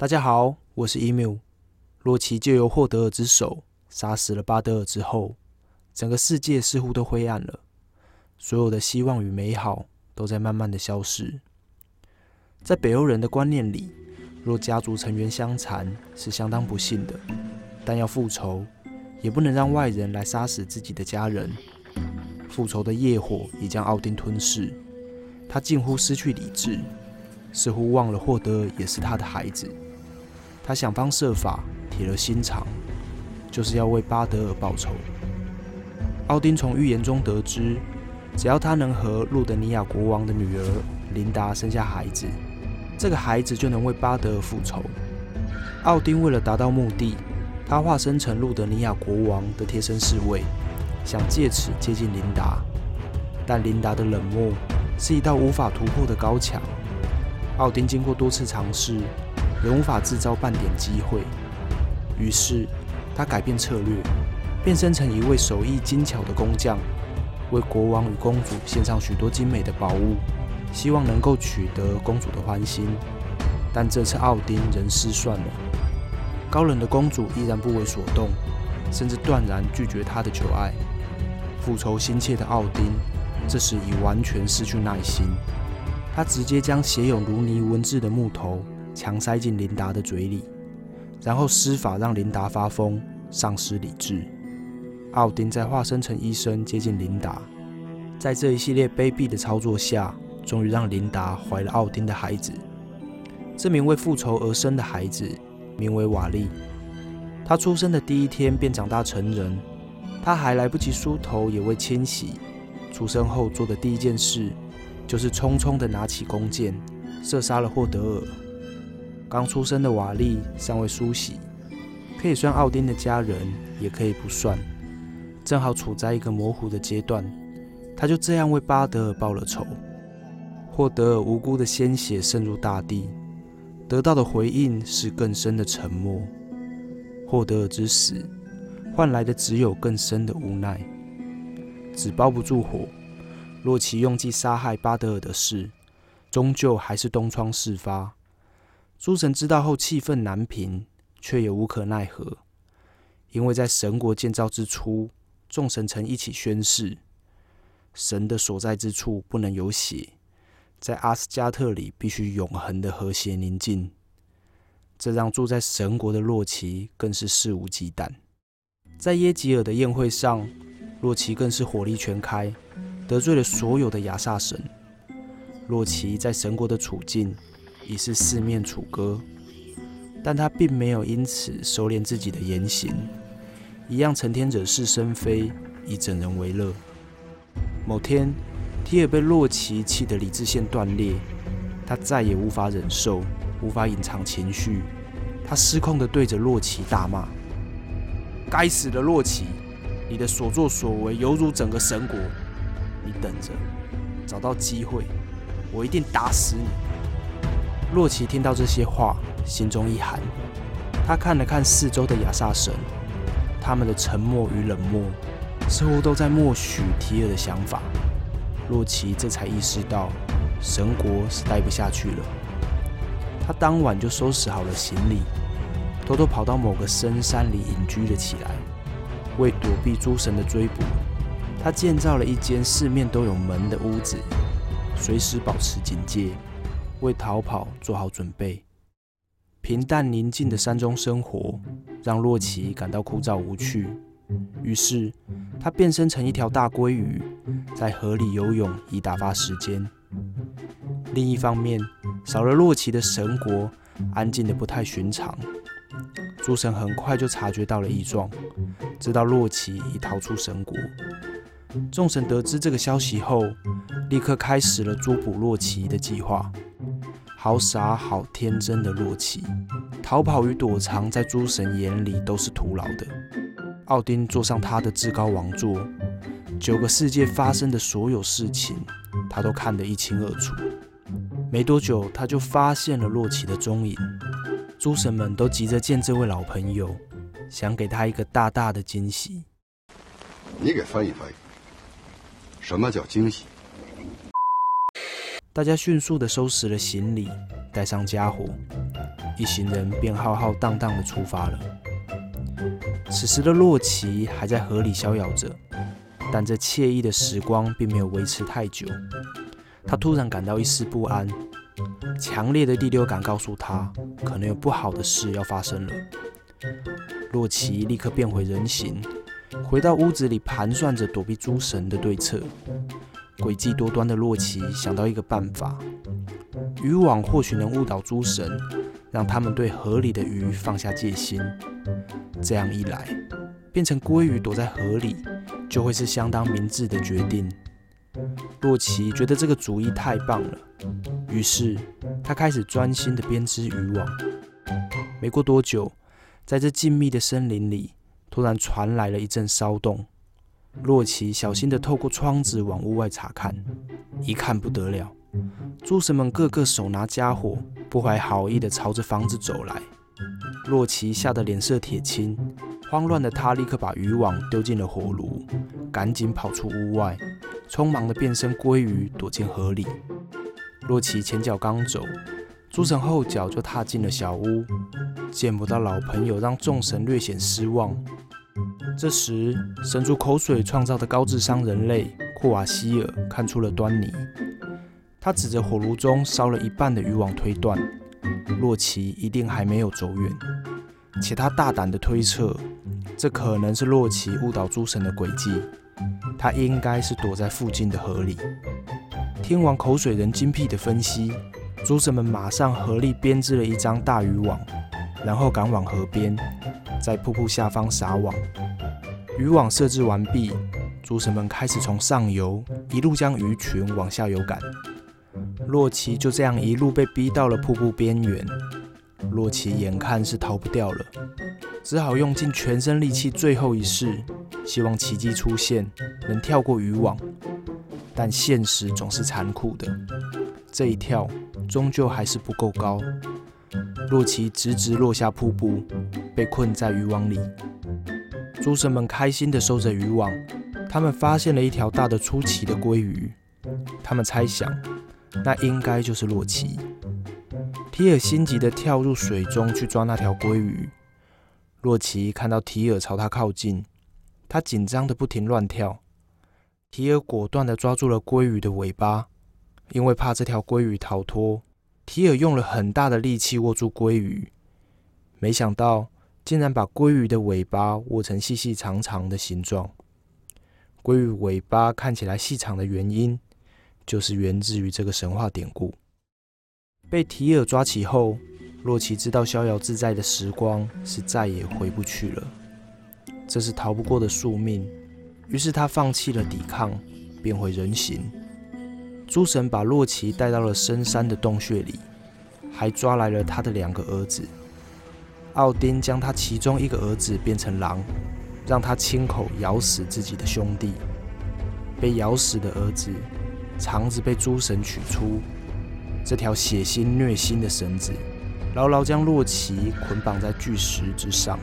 大家好，我是 emu。洛奇借由霍德尔之手杀死了巴德尔之后，整个世界似乎都灰暗了，所有的希望与美好都在慢慢的消失。在北欧人的观念里，若家族成员相残是相当不幸的，但要复仇，也不能让外人来杀死自己的家人。复仇的业火已将奥丁吞噬，他近乎失去理智，似乎忘了霍德尔也是他的孩子。他想方设法，铁了心肠，就是要为巴德尔报仇。奥丁从预言中得知，只要他能和路德尼亚国王的女儿琳达生下孩子，这个孩子就能为巴德尔复仇。奥丁为了达到目的，他化身成路德尼亚国王的贴身侍卫，想借此接近琳达。但琳达的冷漠是一道无法突破的高墙。奥丁经过多次尝试。仍无法制造半点机会，于是他改变策略，变身成一位手艺精巧的工匠，为国王与公主献上许多精美的宝物，希望能够取得公主的欢心。但这次奥丁仍失算了，高冷的公主依然不为所动，甚至断然拒绝他的求爱。复仇心切的奥丁这时已完全失去耐心，他直接将写有如泥文字的木头。强塞进琳达的嘴里，然后施法让琳达发疯，丧失理智。奥丁再化身成医生接近琳达，在这一系列卑鄙的操作下，终于让琳达怀了奥丁的孩子。这名为复仇而生的孩子名为瓦利。他出生的第一天便长大成人，他还来不及梳头，也未清洗。出生后做的第一件事，就是匆匆地拿起弓箭，射杀了霍德尔。刚出生的瓦利尚未梳洗，可以算奥丁的家人，也可以不算，正好处在一个模糊的阶段。他就这样为巴德尔报了仇。霍德尔无辜的鲜血渗入大地，得到的回应是更深的沉默。霍德尔之死换来的只有更深的无奈。纸包不住火，洛奇用计杀害巴德尔的事，终究还是东窗事发。诸神知道后，气愤难平，却也无可奈何，因为在神国建造之初，众神曾一起宣誓：神的所在之处不能有血，在阿斯加特里必须永恒的和谐宁静。这让住在神国的洛奇更是肆无忌惮。在耶吉尔的宴会上，洛奇更是火力全开，得罪了所有的亚萨神。洛奇在神国的处境。已是四面楚歌，但他并没有因此收敛自己的言行，一样成天惹是生非，以整人为乐。某天，提尔被洛奇气得理智线断裂，他再也无法忍受，无法隐藏情绪，他失控地对着洛奇大骂：“该死的洛奇，你的所作所为犹如整个神国，你等着，找到机会，我一定打死你！”洛奇听到这些话，心中一寒。他看了看四周的亚萨神，他们的沉默与冷漠，似乎都在默许提尔的想法。洛奇这才意识到，神国是待不下去了。他当晚就收拾好了行李，偷偷跑到某个深山里隐居了起来。为躲避诸神的追捕，他建造了一间四面都有门的屋子，随时保持警戒。为逃跑做好准备。平淡宁静的山中生活让洛奇感到枯燥无趣，于是他变身成一条大鲑鱼，在河里游泳以打发时间。另一方面，少了洛奇的神国安静的不太寻常。诸神很快就察觉到了异状，知道洛奇已逃出神国。众神得知这个消息后，立刻开始了捉捕洛奇的计划。好傻好天真的洛奇，逃跑与躲藏在诸神眼里都是徒劳的。奥丁坐上他的至高王座，九个世界发生的所有事情，他都看得一清二楚。没多久，他就发现了洛奇的踪影。诸神们都急着见这位老朋友，想给他一个大大的惊喜。你给翻译翻译，什么叫惊喜？大家迅速地收拾了行李，带上家伙，一行人便浩浩荡荡地出发了。此时的洛奇还在河里逍遥着，但这惬意的时光并没有维持太久。他突然感到一丝不安，强烈的第六感告诉他，可能有不好的事要发生了。洛奇立刻变回人形，回到屋子里盘算着躲避诸神的对策。诡计多端的洛奇想到一个办法：渔网或许能误导诸神，让他们对河里的鱼放下戒心。这样一来，变成鲑鱼躲在河里，就会是相当明智的决定。洛奇觉得这个主意太棒了，于是他开始专心地编织渔网。没过多久，在这静谧的森林里，突然传来了一阵骚动。洛奇小心地透过窗子往屋外查看，一看不得了，诸神们个个手拿家伙，不怀好意地朝着房子走来。洛奇吓得脸色铁青，慌乱的他立刻把渔网丢进了火炉，赶紧跑出屋外，匆忙地变身鲑鱼躲进河里。洛奇前脚刚走，诸神后脚就踏进了小屋，见不到老朋友，让众神略显失望。这时，神族口水创造的高智商人类库瓦希尔看出了端倪。他指着火炉中烧了一半的渔网推断，洛奇一定还没有走远。且他大胆地推测，这可能是洛奇误导诸神的诡计。他应该是躲在附近的河里。听完口水人精辟的分析，诸神们马上合力编织了一张大渔网，然后赶往河边，在瀑布下方撒网。渔网设置完毕，诸神们开始从上游一路将鱼群往下游赶。洛奇就这样一路被逼到了瀑布边缘。洛奇眼看是逃不掉了，只好用尽全身力气最后一试，希望奇迹出现，能跳过渔网。但现实总是残酷的，这一跳终究还是不够高。洛奇直直落下瀑布，被困在渔网里。诸神们开心地收着渔网，他们发现了一条大的出奇的鲑鱼。他们猜想，那应该就是洛奇。提尔心急地跳入水中去抓那条鲑鱼。洛奇看到提尔朝他靠近，他紧张得不停乱跳。提尔果断地抓住了鲑鱼的尾巴，因为怕这条鲑鱼逃脱，提尔用了很大的力气握住鲑鱼。没想到。竟然把鲑鱼的尾巴握成细细长长的形状。鲑鱼尾巴看起来细长的原因，就是源自于这个神话典故。被提尔抓起后，洛奇知道逍遥自在的时光是再也回不去了，这是逃不过的宿命。于是他放弃了抵抗，变回人形。诸神把洛奇带到了深山的洞穴里，还抓来了他的两个儿子。奥丁将他其中一个儿子变成狼，让他亲口咬死自己的兄弟。被咬死的儿子肠子被诸神取出，这条血腥虐心的绳子牢牢将洛奇捆绑在巨石之上。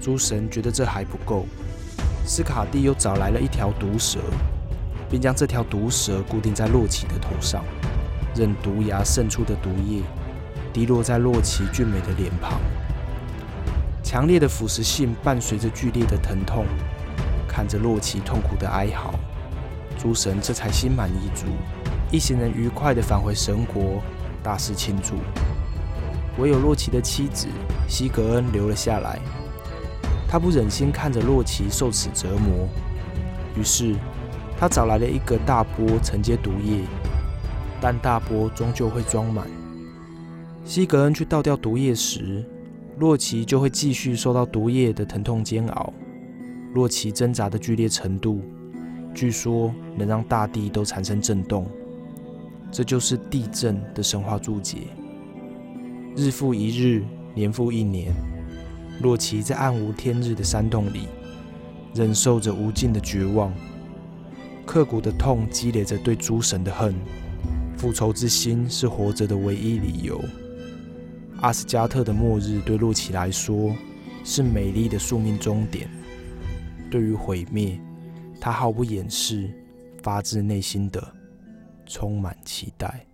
诸神觉得这还不够，斯卡蒂又找来了一条毒蛇，并将这条毒蛇固定在洛奇的头上，任毒牙渗出的毒液滴落在洛奇俊美的脸庞。强烈的腐蚀性伴随着剧烈的疼痛，看着洛奇痛苦的哀嚎，诸神这才心满意足，一行人愉快地返回神国，大肆庆祝。唯有洛奇的妻子西格恩留了下来，他不忍心看着洛奇受此折磨，于是他找来了一个大钵承接毒液，但大钵终究会装满。西格恩去倒掉毒液时。洛奇就会继续受到毒液的疼痛煎熬。洛奇挣扎的剧烈程度，据说能让大地都产生震动。这就是地震的神话注解。日复一日，年复一年，洛奇在暗无天日的山洞里，忍受着无尽的绝望，刻骨的痛积累着对诸神的恨。复仇之心是活着的唯一理由。阿斯加特的末日对洛奇来说是美丽的宿命终点。对于毁灭，他毫不掩饰，发自内心的充满期待。